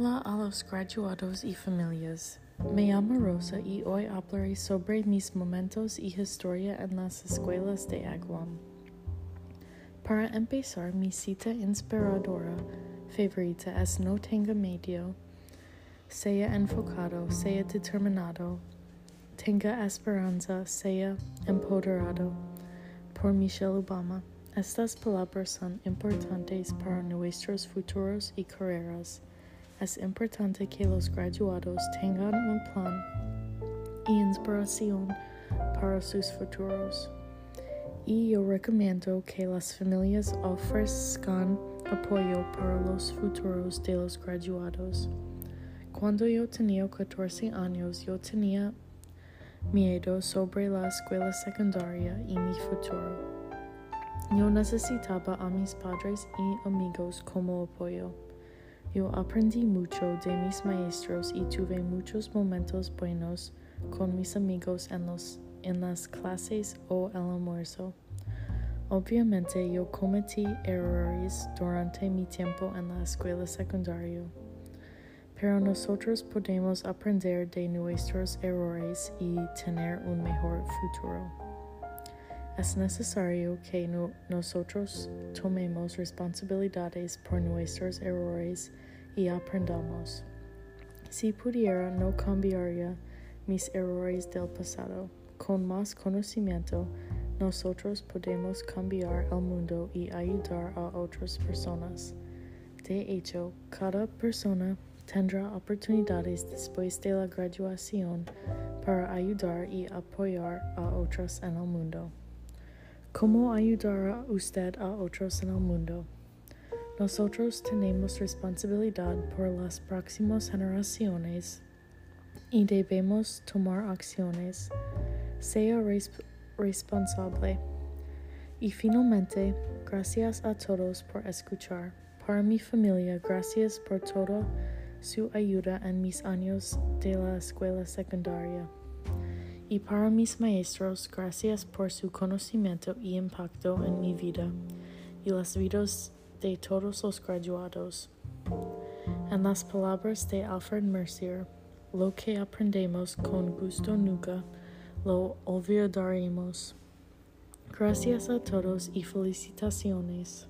Hola a los graduados y familias. Me llamo Rosa y hoy hablaré sobre mis momentos y historia en las escuelas de Aguam. Para empezar, mi cita inspiradora favorita es no tenga medio, sea enfocado, sea determinado, tenga esperanza, sea empoderado. Por Michelle Obama. Estas palabras son importantes para nuestros futuros y carreras. Es importante que los graduados tengan un plan y inspiración para sus futuros. Y yo recomiendo que las familias ofrezcan apoyo para los futuros de los graduados. Cuando yo tenía 14 años, yo tenía miedo sobre la escuela secundaria y mi futuro. Yo necesitaba a mis padres y amigos como apoyo. Yo aprendí mucho de mis maestros y tuve muchos momentos buenos con mis amigos en, los, en las clases o el almuerzo. Obviamente yo cometí errores durante mi tiempo en la escuela secundaria, pero nosotros podemos aprender de nuestros errores y tener un mejor futuro. Es necesario que no, nosotros tomemos responsabilidades por nuestros errores y aprendamos. Si pudiera, no cambiaría mis errores del pasado. Con más conocimiento, nosotros podemos cambiar el mundo y ayudar a otras personas. De hecho, cada persona tendrá oportunidades después de la graduación para ayudar y apoyar a otros en el mundo. ¿Cómo ayudará usted a otros en el mundo? Nosotros tenemos responsabilidad por las próximas generaciones y debemos tomar acciones. Sea responsable. Y finalmente, gracias a todos por escuchar. Para mi familia, gracias por toda su ayuda en mis años de la escuela secundaria y para mis maestros, gracias por su conocimiento y impacto en mi vida y las vidas de todos los graduados. En las palabras de Alfred Mercier, lo que aprendemos con gusto nunca lo olvidaremos. Gracias a todos y felicitaciones.